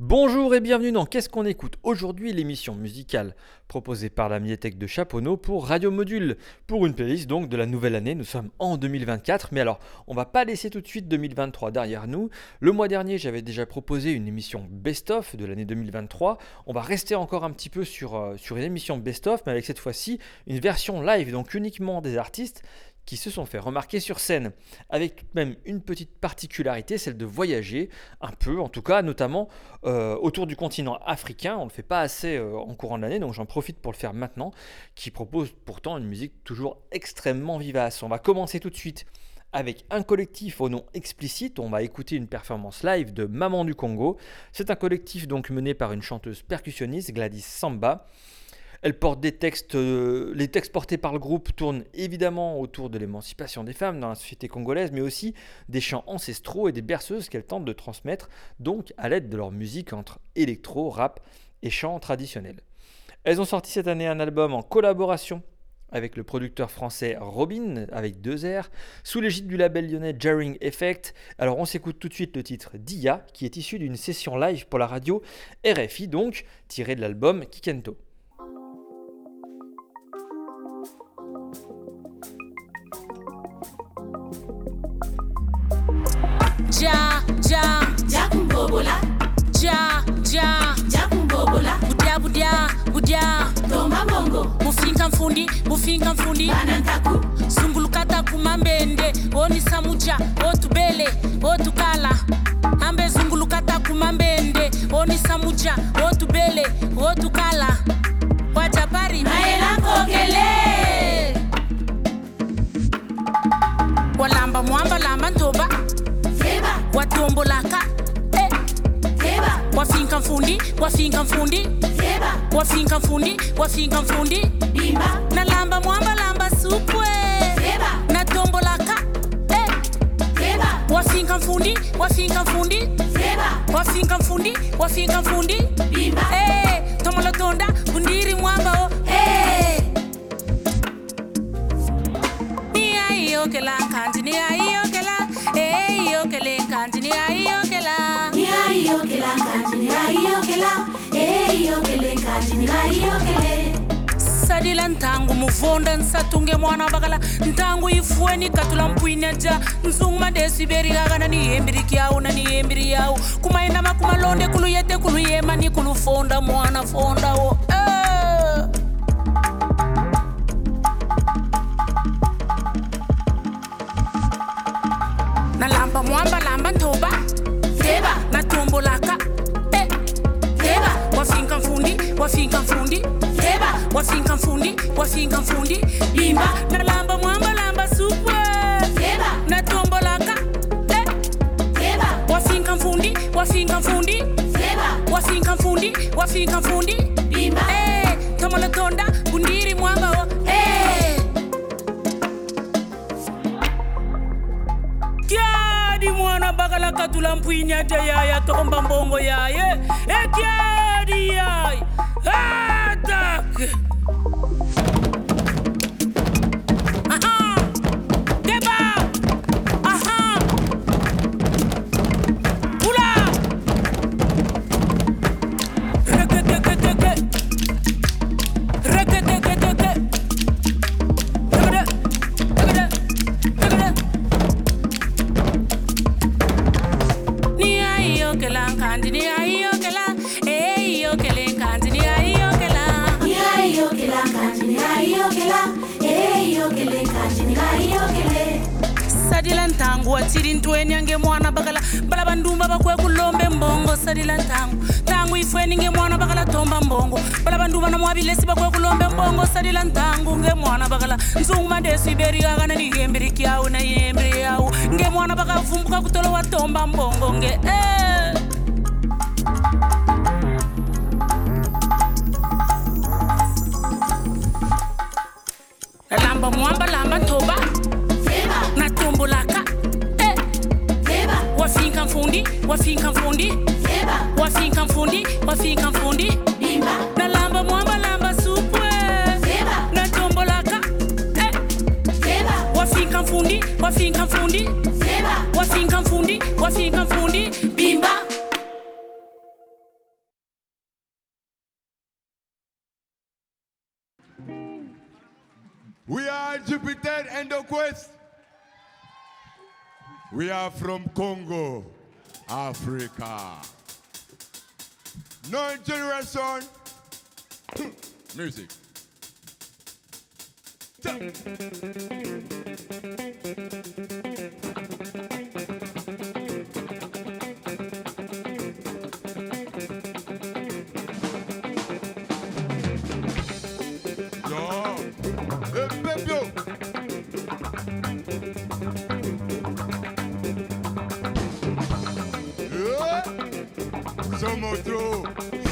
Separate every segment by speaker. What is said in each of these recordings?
Speaker 1: Bonjour et bienvenue dans Qu'est-ce qu'on écoute Aujourd'hui, l'émission musicale proposée par la médiathèque de Chaponneau pour Radio Module. Pour une playlist donc de la nouvelle année, nous sommes en 2024, mais alors on va pas laisser tout de suite 2023 derrière nous. Le mois dernier, j'avais déjà proposé une émission best-of de l'année 2023. On va rester encore un petit peu sur, euh, sur une émission best-of, mais avec cette fois-ci une version live, donc uniquement des artistes qui se sont fait remarquer sur scène, avec même une petite particularité, celle de voyager un peu, en tout cas, notamment euh, autour du continent africain. On ne le fait pas assez euh, en courant de l'année, donc j'en profite pour le faire maintenant, qui propose pourtant une musique toujours extrêmement vivace. On va commencer tout de suite avec un collectif au nom explicite. On va écouter une performance live de Maman du Congo. C'est un collectif donc mené par une chanteuse percussionniste, Gladys Samba. Elle porte des textes, euh, les textes portés par le groupe tournent évidemment autour de l'émancipation des femmes dans la société congolaise, mais aussi des chants ancestraux et des berceuses qu'elles tentent de transmettre, donc à l'aide de leur musique entre électro, rap et chants traditionnels. Elles ont sorti cette année un album en collaboration avec le producteur français Robin, avec deux R, sous l'égide du label lyonnais Jarring Effect. Alors on s'écoute tout de suite le titre Dia, qui est issu d'une session live pour la radio RFI, donc tiré de l'album Kikento.
Speaker 2: Ja ja.
Speaker 3: Ja kumbobola.
Speaker 2: Ja ja.
Speaker 3: Ja kumbobola.
Speaker 2: Budya budya budya
Speaker 3: tomba mbongo
Speaker 2: bufinka mfundi bufinka mfundi.
Speaker 3: Bana ntaku
Speaker 2: zungulukata kumambende onisa muja otubele otukala. Ambe zungulukata kumambende onisa muja otubele otukala. Wajapari
Speaker 3: maela kokele
Speaker 2: walamba mwamba lamba ntoba watumbulaka eh. wafinka mfundi wafinka mfundi. Wafinka mfundi wafinka mfundi.
Speaker 3: Bimba.
Speaker 2: Nalamba mwamba lamba supwe
Speaker 3: na
Speaker 2: natombolaka eh. wafinka mfundi wafinka mfundi. Wafinka mfundi wafinka mfundi. Eh. tomolotonda bundiri mwamba o okela kanjini ayi okela. Ei okele kanjini ayi okela.
Speaker 3: Ni ayi okela kanjini ayi okela. Ei okele kanjini ayi okele
Speaker 2: sadila ntangu muvonda nsatunge mwana vakala ntangu ifueni katula mpwina ja. Nzungu madesi iberikakana niyembiri kyawu na niyembiri yawu kumaina makumalonde kuluyete kuluyema ni kulufonda mwana fondawo eh. wasinga mfundi, wasinga mfundi, imba
Speaker 3: na
Speaker 2: lamba mwamba, lamba super
Speaker 3: na
Speaker 2: tombolaka eh, wasinga mfundi, wasinga mfundi, wasinga mfundi, wasinga mfundi,
Speaker 3: imba.
Speaker 2: Eh, tombola tonda bundiri mwamba wa eh, kiadi mwana bagala katula mpwinya jaya ya tomba mbongo yaye. Eh,
Speaker 3: kiadi
Speaker 2: yaye. Ntangu watsili ntweni yange mwana bakala. Bala bandumba bakwe kulombe mbongo sadila ntangu ntangu ifweni nge mwana bakala tomba mbongo. Bala bandumba na mwabilesi bakwe kulombe mbongo sadila ntangu nge mwana bakala. Nzunguma desiberi kakana ni yembiri kyawu na yembiri yawu. Nge mwana bakavumbuka kutolo watomba mbongo nge eh.
Speaker 4: We are from Congo, Africa. No generation. Music.
Speaker 5: it's almost through.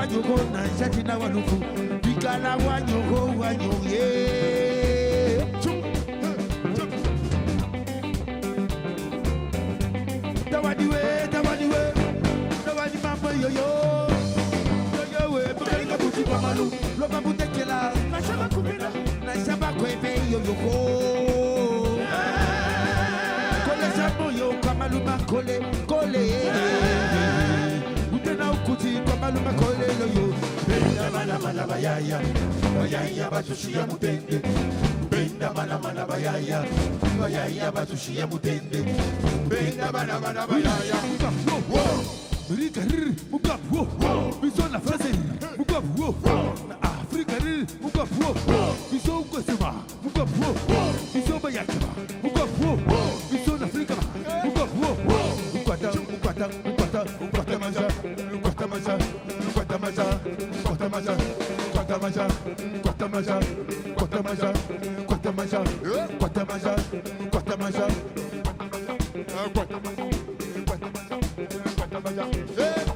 Speaker 5: wanyoko na nshati na wanuku. Bikala wanyoko wanyonge tawadiwe tawadiwe. Tawadi mama yoyo. Yoyo we bakalinga buti mamalu loba butekela. Na shaba kumela na shaba kwebe yoyo ko kole sambo yo kamaluma kole kole. yeah utena ukuti kwa maluma kole yoyo benda mana mana bayaya bayaya batushia mutende. Benda mana mana bayaya bayaya batushia mutende. Benda mana mana bayaya. Biso na frase mugabu wo na Afrika riri mugabu wo biso ukosema mugabu wo biso bayakaba mugabu wo biso na Afrika mugabu wo ukwata ukwata masa, corta masa, corta masa, corta masa, corta masa, corta masa, corta masa, corta masa, corta masa, corta masa, corta corta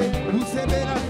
Speaker 5: Usebera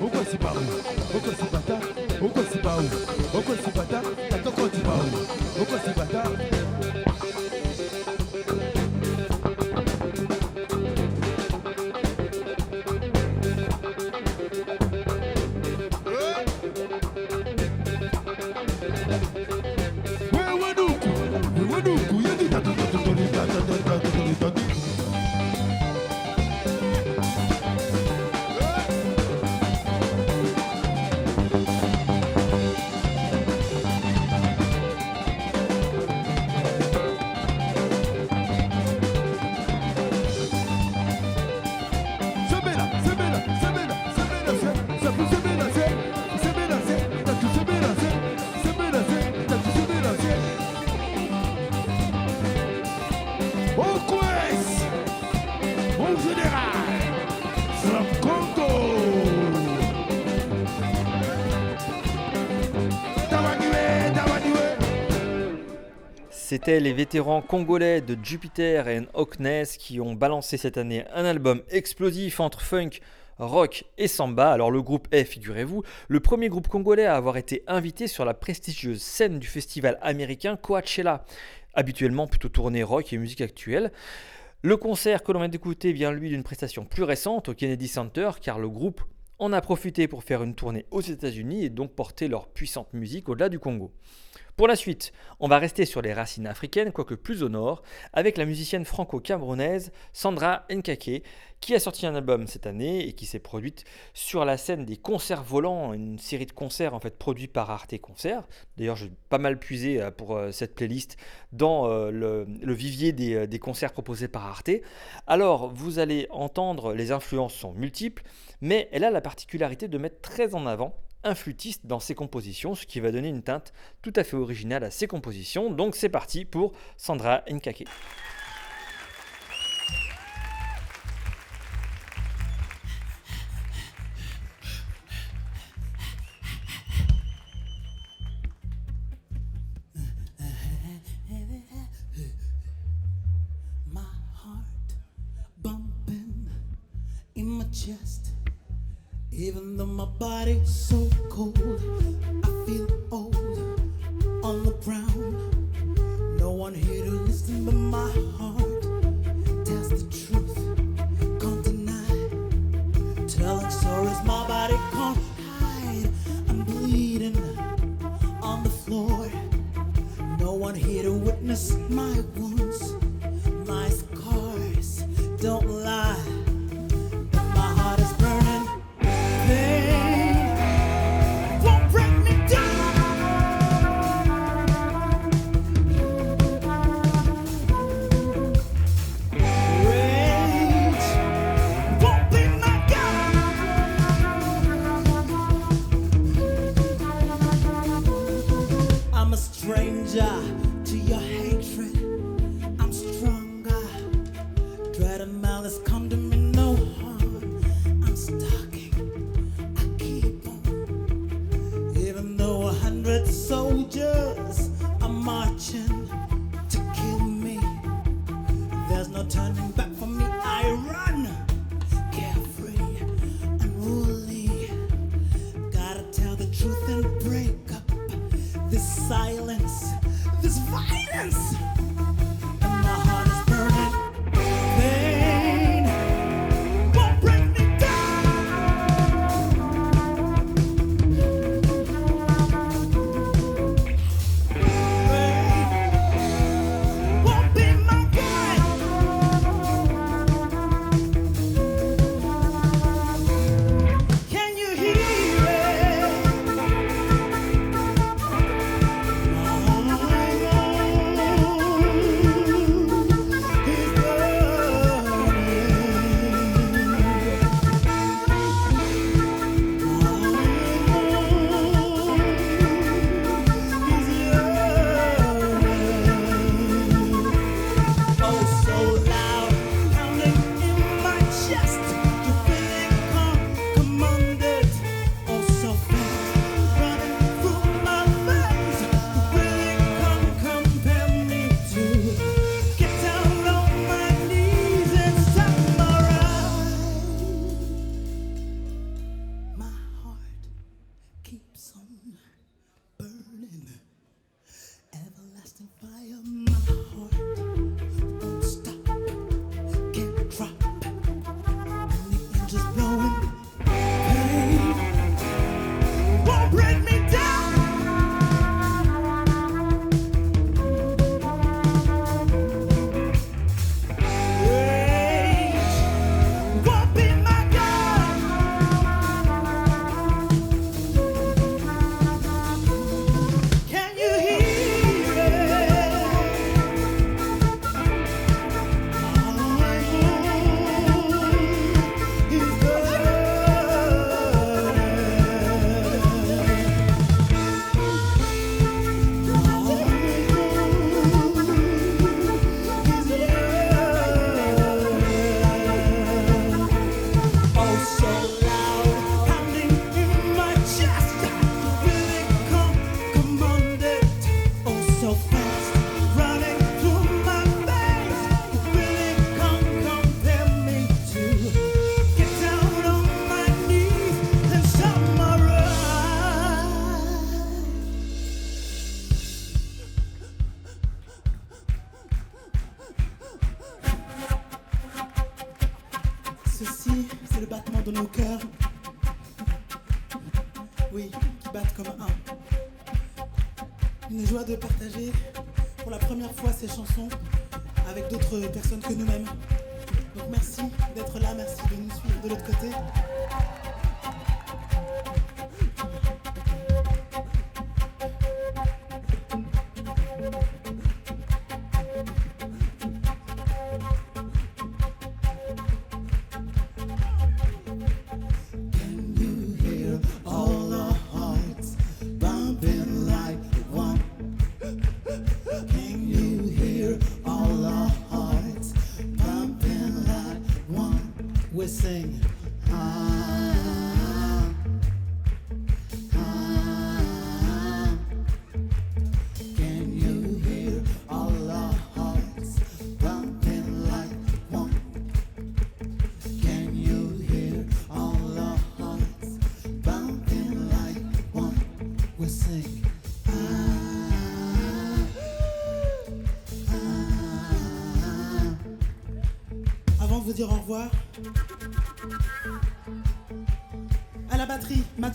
Speaker 5: Pourquoi c'est pas Pourquoi pas
Speaker 1: C'était les vétérans congolais de Jupiter et Hawkness qui ont balancé cette année un album explosif entre funk, rock et samba. Alors le groupe est, figurez-vous, le premier groupe congolais à avoir été invité sur la prestigieuse scène du festival américain Coachella, habituellement plutôt tourné rock et musique actuelle. Le concert que l'on vient d'écouter vient lui d'une prestation plus récente au Kennedy Center car le groupe en a profité pour faire une tournée aux États-Unis et donc porter leur puissante musique au-delà du Congo. Pour la suite, on va rester sur les racines africaines, quoique plus au nord, avec la musicienne franco-camerounaise Sandra Nkake, qui a sorti un album cette année et qui s'est produite sur la scène des concerts volants, une série de concerts en fait produits par Arte Concerts. D'ailleurs, j'ai pas mal puisé euh, pour euh, cette playlist dans euh, le, vivier des concerts proposés par Arte. Alors, vous allez entendre, les influences sont multiples, mais elle a la particularité de mettre très en avant un flûtiste dans ses compositions, ce qui va donner une teinte tout à fait originale à ses compositions. Donc c'est parti pour Sandra Nkake.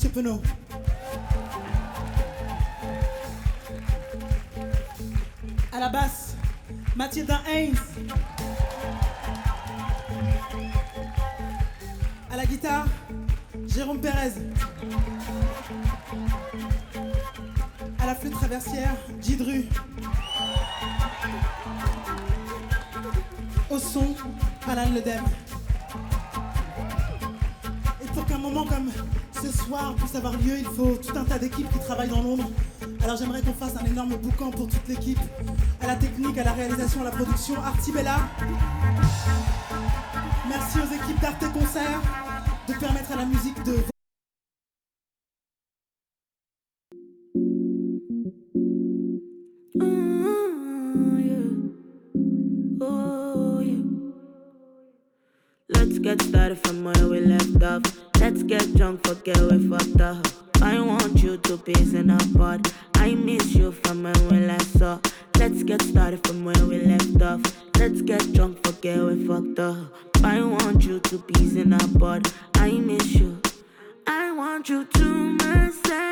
Speaker 6: Mathieu Penaud. À la basse, Mathilda Haynes. À la guitare, Jérôme Pérez. À la flûte traversière, Gidru. Au son, Alan Ledem. Et pour qu'un moment comme ce soir puisse avoir lieu, il faut tout un tas d'équipes qui travaillent dans l'ombre. Alors j'aimerais qu'on fasse un énorme boucan pour toute l'équipe, à la technique, à la réalisation, à la production. Artibella. Merci aux équipes d'Arte Concert de permettre à la musique de
Speaker 7: Oh. Oh. Let's get started from where get drunk, forget we fucked up. I want you to peace in our part. I miss you from when we last saw. Let's get started from where we left off. Let's get drunk, forget we fucked up. I want you to peace in our part. I miss you. I want you to myself.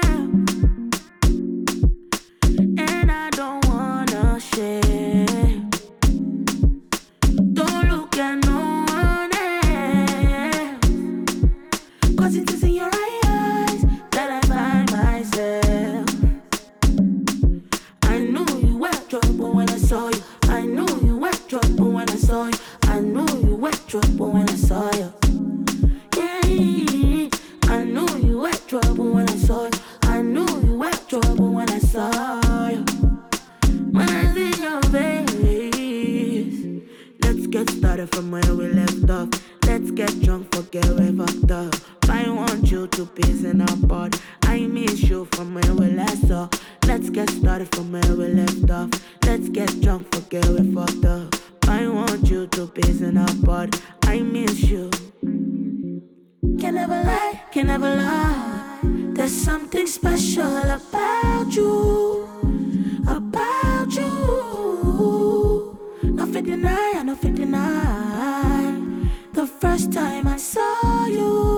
Speaker 7: I miss you from where we last saw. Let's get started from where we left off. Let's get drunk, forget we fucked up. I want you to peace in our part. I miss you. Can never lie, can never lie. There's something special about you, about you. Nothing deny, nothing deny. The first time I saw you,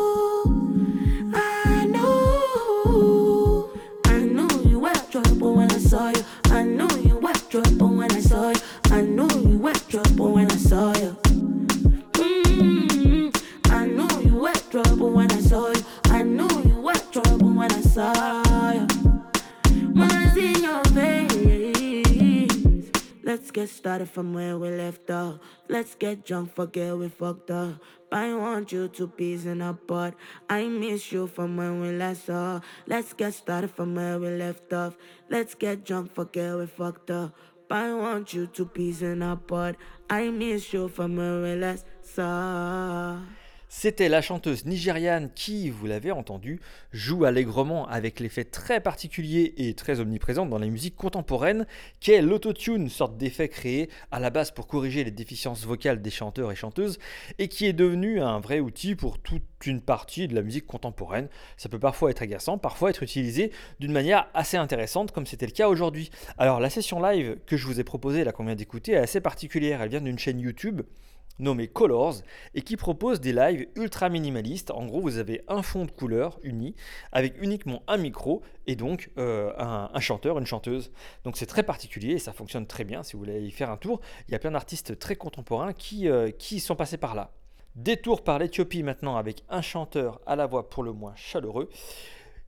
Speaker 7: started from where we left off. Let's get drunk, forget we fucked up. I want you to peace in a pot. I miss you from when we last saw. Let's get started from where we left off. Let's get drunk, forget we fucked up. I want you to peace in a pot. I miss you from when we last saw.
Speaker 1: C'était la chanteuse nigériane qui, vous l'avez entendu, joue allègrement avec l'effet très particulier et très omniprésent dans la musique contemporaine qu'est l'autotune, sorte d'effet créé à la base pour corriger les déficiences vocales des chanteurs et chanteuses et qui est devenu un vrai outil pour toute une partie de la musique contemporaine. Ça peut parfois être agaçant, parfois être utilisé d'une manière assez intéressante comme c'était le cas aujourd'hui. Alors la session live que je vous ai proposée là qu'on vient d'écouter est assez particulière, elle vient d'une chaîne YouTube nommé Colors et qui propose des lives ultra minimalistes. En gros, vous avez un fond de couleur uni avec uniquement un micro et donc euh, un, chanteur, une chanteuse. Donc c'est très particulier et ça fonctionne très bien si vous voulez y faire un tour. Il y a plein d'artistes très contemporains qui, euh, qui sont passés par là. Détour par l'Éthiopie maintenant avec un chanteur à la voix pour le moins chaleureux.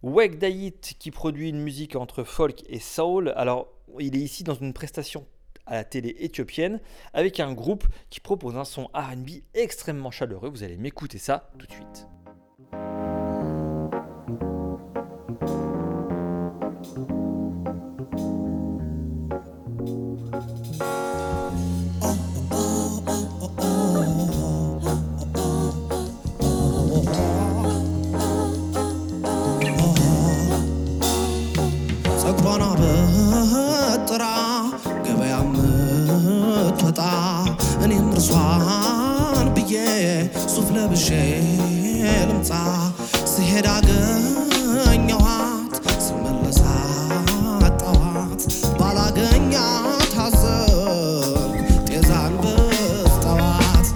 Speaker 1: Weg Dayit qui produit une musique entre folk et soul. Alors il est ici dans une prestation à la télé éthiopienne avec un groupe qui propose un son RB extrêmement chaleureux. Vous allez m'écouter ça tout de suite.
Speaker 8: ለብሼ ልምጣ። ስሄድ አገኘኋት ስመለስ አጣኋት ባላገኛት ሐዘን ጤዛን ብስጠዋት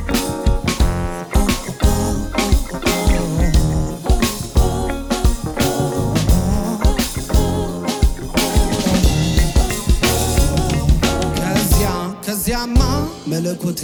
Speaker 8: ከዚያ ከዚያማ መለኮቴ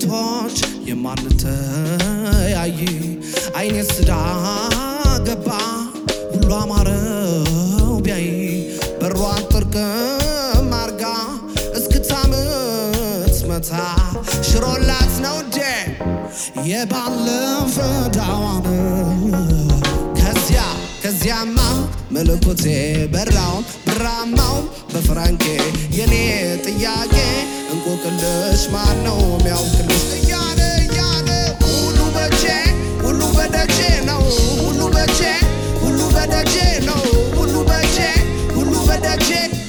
Speaker 8: ጎረቤቶች የማንተያይ አይኔ ስዳ ገባ ሁሉ አማረው ቢያይ በሯን ጥርቅም አርጋ እስክታምት መታ። ሽሮላት ነው እንዴ? የባለፈ ዳዋን ከዚያ ከዚያማ መለኮቴ በራውን እንቆቅልሽ ማን ነው ሚያውቅልሽ እያለ እያለ ሁሉ በቼ ሁሉ በደጄ ነው። ሁሉ በቼ ሁሉ በደጄ ነው። ሁሉ በቼ ሁሉ በደጄ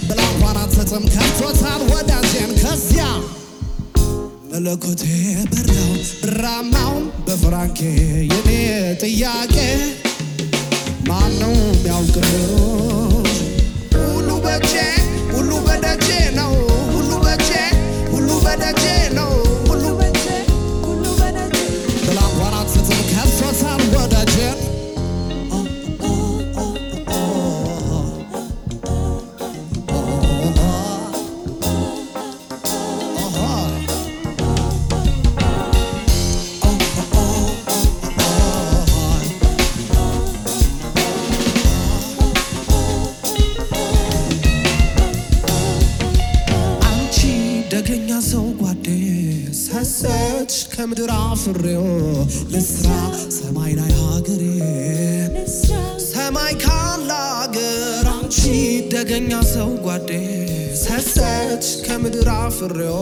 Speaker 8: ብላ እንኳን አትሰጥም ከፍቶታል ወዳጄን። ከዚያ መለኮቴ በራው ብራማው በፍራንኬ የኔ ጥያቄ ማነው የሚያውቅልሽ? አፍሬው ልስራ። ሰማይ ላይ ሀገሬ ሰማይ ካለ አገር አንቺ ደገኛ ሰው ጓዴ። ሰሰች ከምድር አፍሬው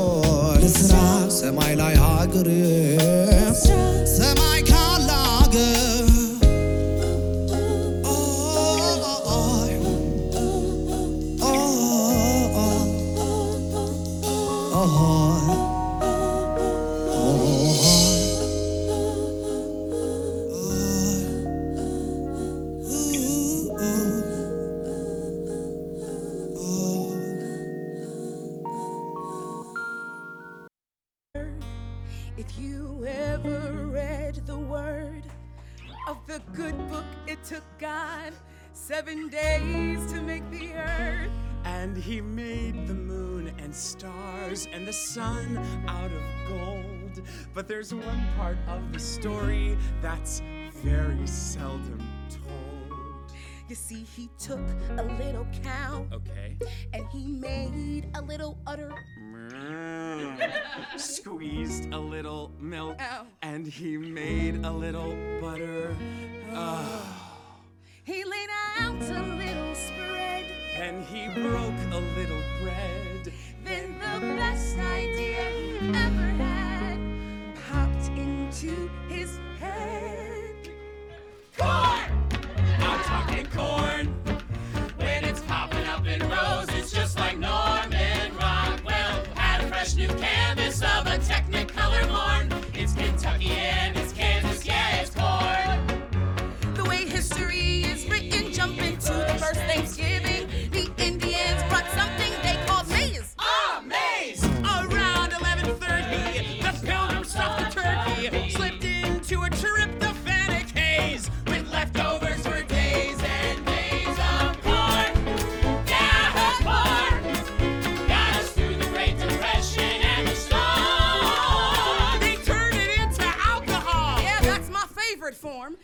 Speaker 9: there's one part of the story that's very seldom told.
Speaker 10: You see, he took a little cow
Speaker 9: Okay.
Speaker 10: and he made a little udder.
Speaker 9: Squeezed a little milk
Speaker 10: Ow.
Speaker 9: and he made a little butter.
Speaker 10: He laid out a little spread.
Speaker 9: And he broke a little bread.
Speaker 10: Then the best idea he ever had into his head.
Speaker 9: Corn! I'm talking corn. When it's popping up in rows, it's just like Norman Rockwell had a fresh new canvas of a technicolor morn. It's Kentucky and it's Kansas, yeah, it's corn.
Speaker 10: The way history is written, jump into the first Thanksgiving. Form.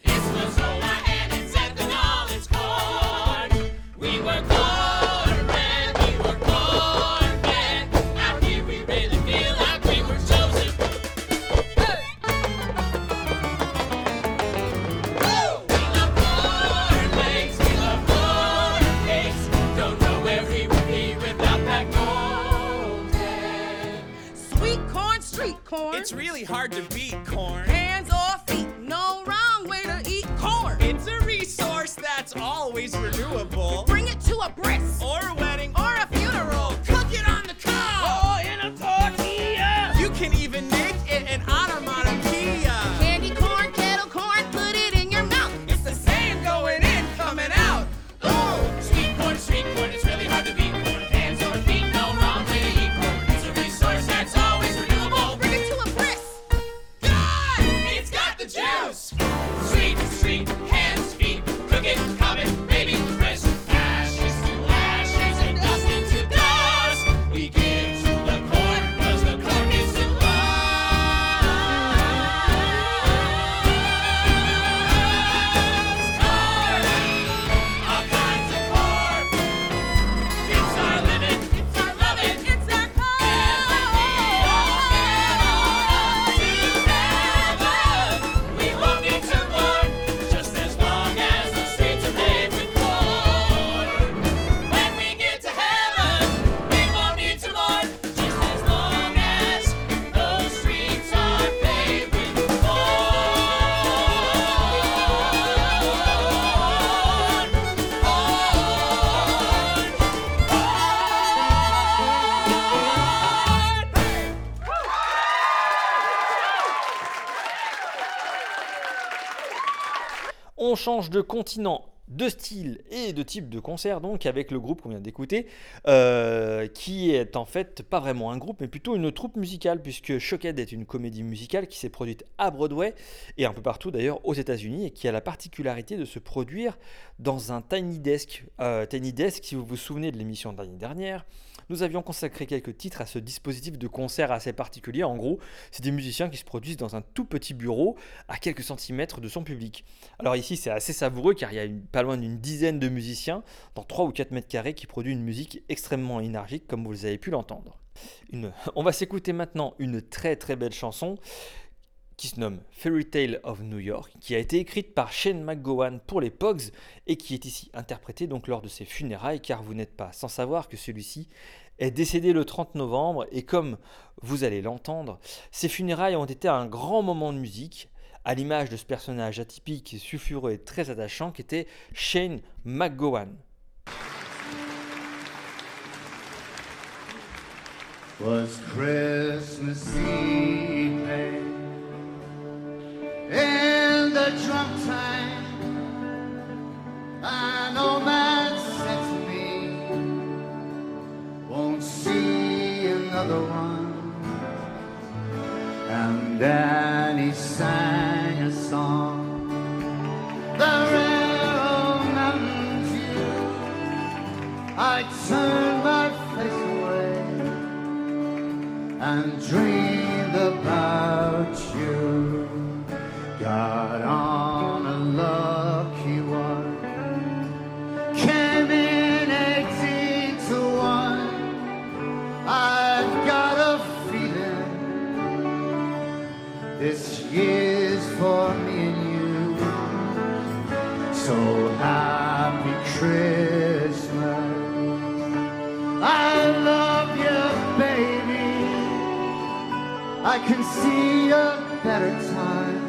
Speaker 9: On
Speaker 1: change de continent, de style et de type de concert donc avec le groupe qu'on vient d'écouter, euh, qui est en fait pas vraiment un groupe mais plutôt une troupe musicale puisque Shockhead est une comédie musicale qui s'est produite à Broadway et un peu partout d'ailleurs aux États-Unis et qui a la particularité de se produire dans un tiny desk. Euh, tiny desk, si vous vous souvenez de l'émission de l'année dernière, nous avions consacré quelques titres à ce dispositif de concert assez particulier. En gros, c'est des musiciens qui se produisent dans un tout petit bureau à quelques centimètres de son public. Alors ici, c'est assez savoureux car il y a pas loin d'une dizaine de musiciens dans 3 ou 4 mètres carrés qui produisent une musique extrêmement énergique comme vous avez pu l'entendre. On va s'écouter maintenant une très très belle chanson qui se nomme Fairy Tale of New York, qui a été écrite par Shane McGowan pour les Pogs et qui est ici interprétée donc lors de ses funérailles, car vous n'êtes pas sans savoir que celui-ci est décédé le 30 novembre et comme vous allez l'entendre, ses funérailles ont été un grand moment de musique, à l'image de ce personnage atypique, sulfureux et très attachant qu'était Shane McGowan.
Speaker 11: In the drum time. Man said to me, "Won't see another one." And then he sang a song. The rare old. I turned my face away and dreamed this year's for me and you. So happy Christmas. I love you, baby. I can see a better time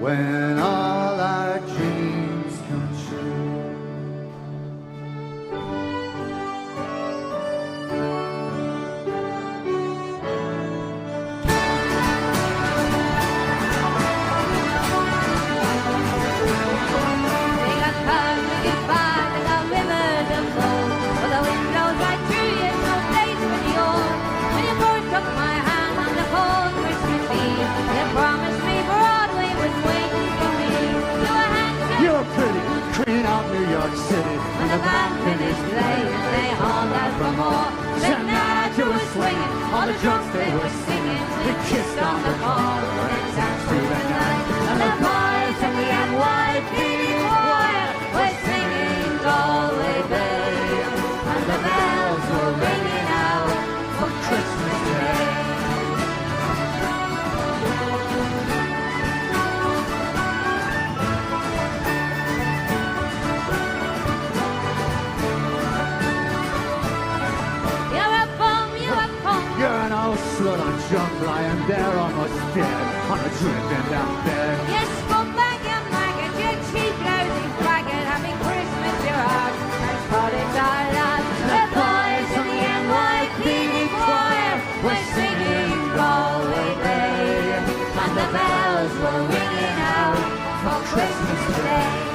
Speaker 11: when all were on a bed.
Speaker 12: Yes, go back and maggot, you cheap, lousy faggot. Happy Christmas, you're out. Nice parties are loud. The boys in the NYPD choir were singing Galway Bay. And the bells were ringing out for Christmas Day.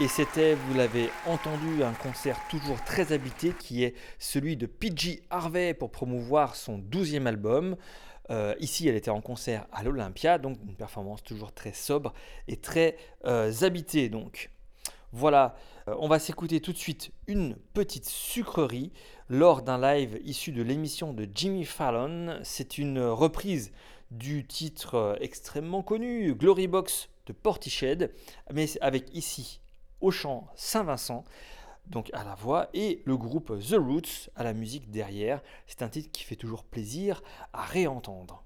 Speaker 1: Et c'était, vous l'avez entendu, un concert toujours très habité qui est celui de PG Harvey pour promouvoir son 12e album. Euh, ici, elle était en concert à l'Olympia, donc une performance toujours très sobre et très euh, habitée. Donc voilà, Euh, on va s'écouter tout de suite une petite sucrerie lors d'un live issu de l'émission de Jimmy Fallon. C'est une reprise du titre extrêmement connu Glory Box de Portiched, mais avec ici au chant Saint-Vincent donc à la voix, et le groupe The Roots à la musique derrière. C'est un titre qui fait toujours plaisir à réentendre.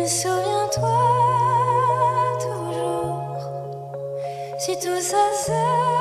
Speaker 13: Mais souviens-toi toujours, si tout ça c'est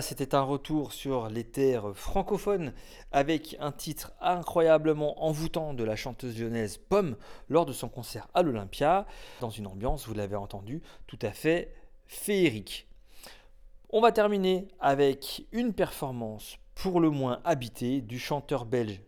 Speaker 1: C'était un retour sur les terres francophones avec un titre incroyablement envoûtant de la chanteuse lyonnaise Pomme lors de son concert à l'Olympia, dans une ambiance, vous l'avez entendu, tout à fait féerique. On va terminer avec une performance pour le moins habitée du chanteur belge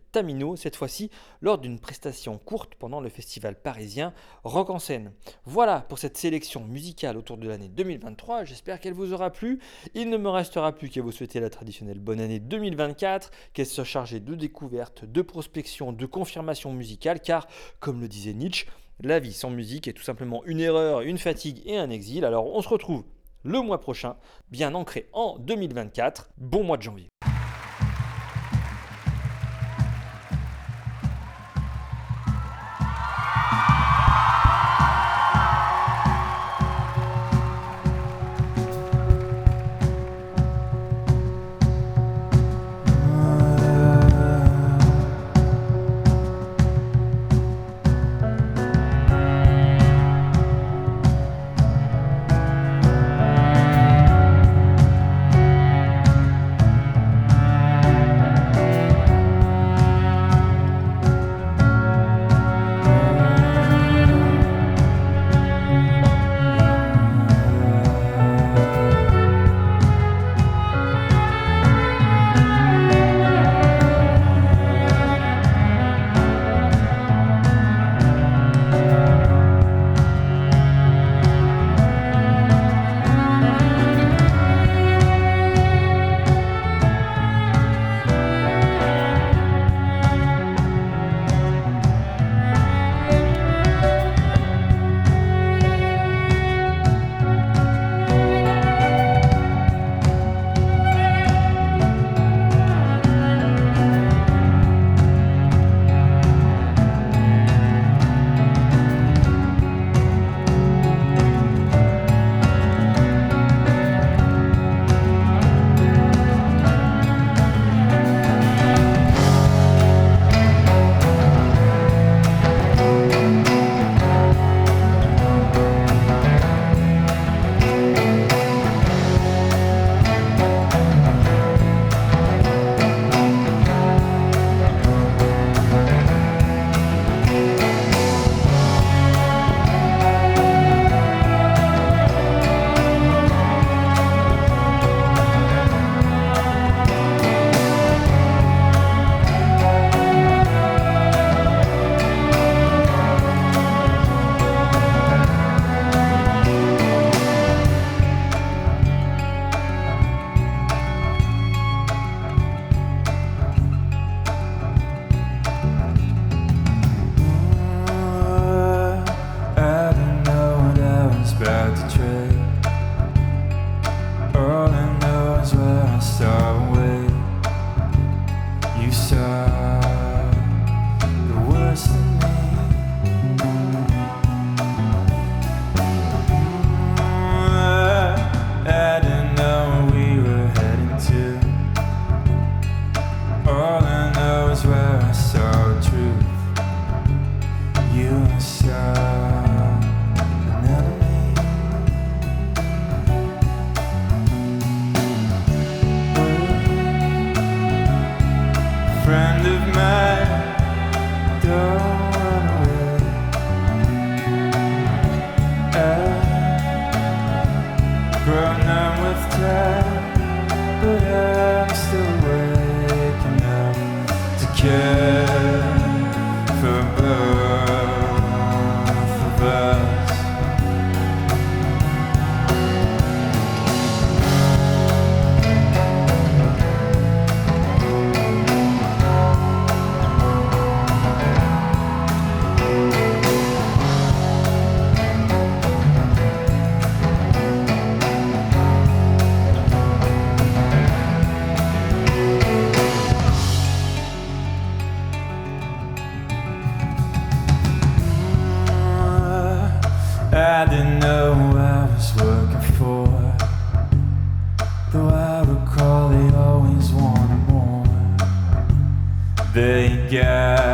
Speaker 1: Cette fois-ci lors d'une prestation courte pendant le festival parisien Rock en scène. Voilà pour cette sélection musicale autour de l'année 2023, j'espère qu'elle vous aura plu. Il ne me restera plus qu'à vous souhaiter la traditionnelle bonne année 2024, qu'elle soit chargée de découvertes, de prospection, de confirmation musicale, car comme le disait Nietzsche, la vie sans musique est tout simplement une erreur, une fatigue et un exil. Alors on se retrouve le mois prochain, bien ancré en 2024. Bon mois de janvier.
Speaker 14: I didn't know who I was working for. Though I recall they always wanted more. They got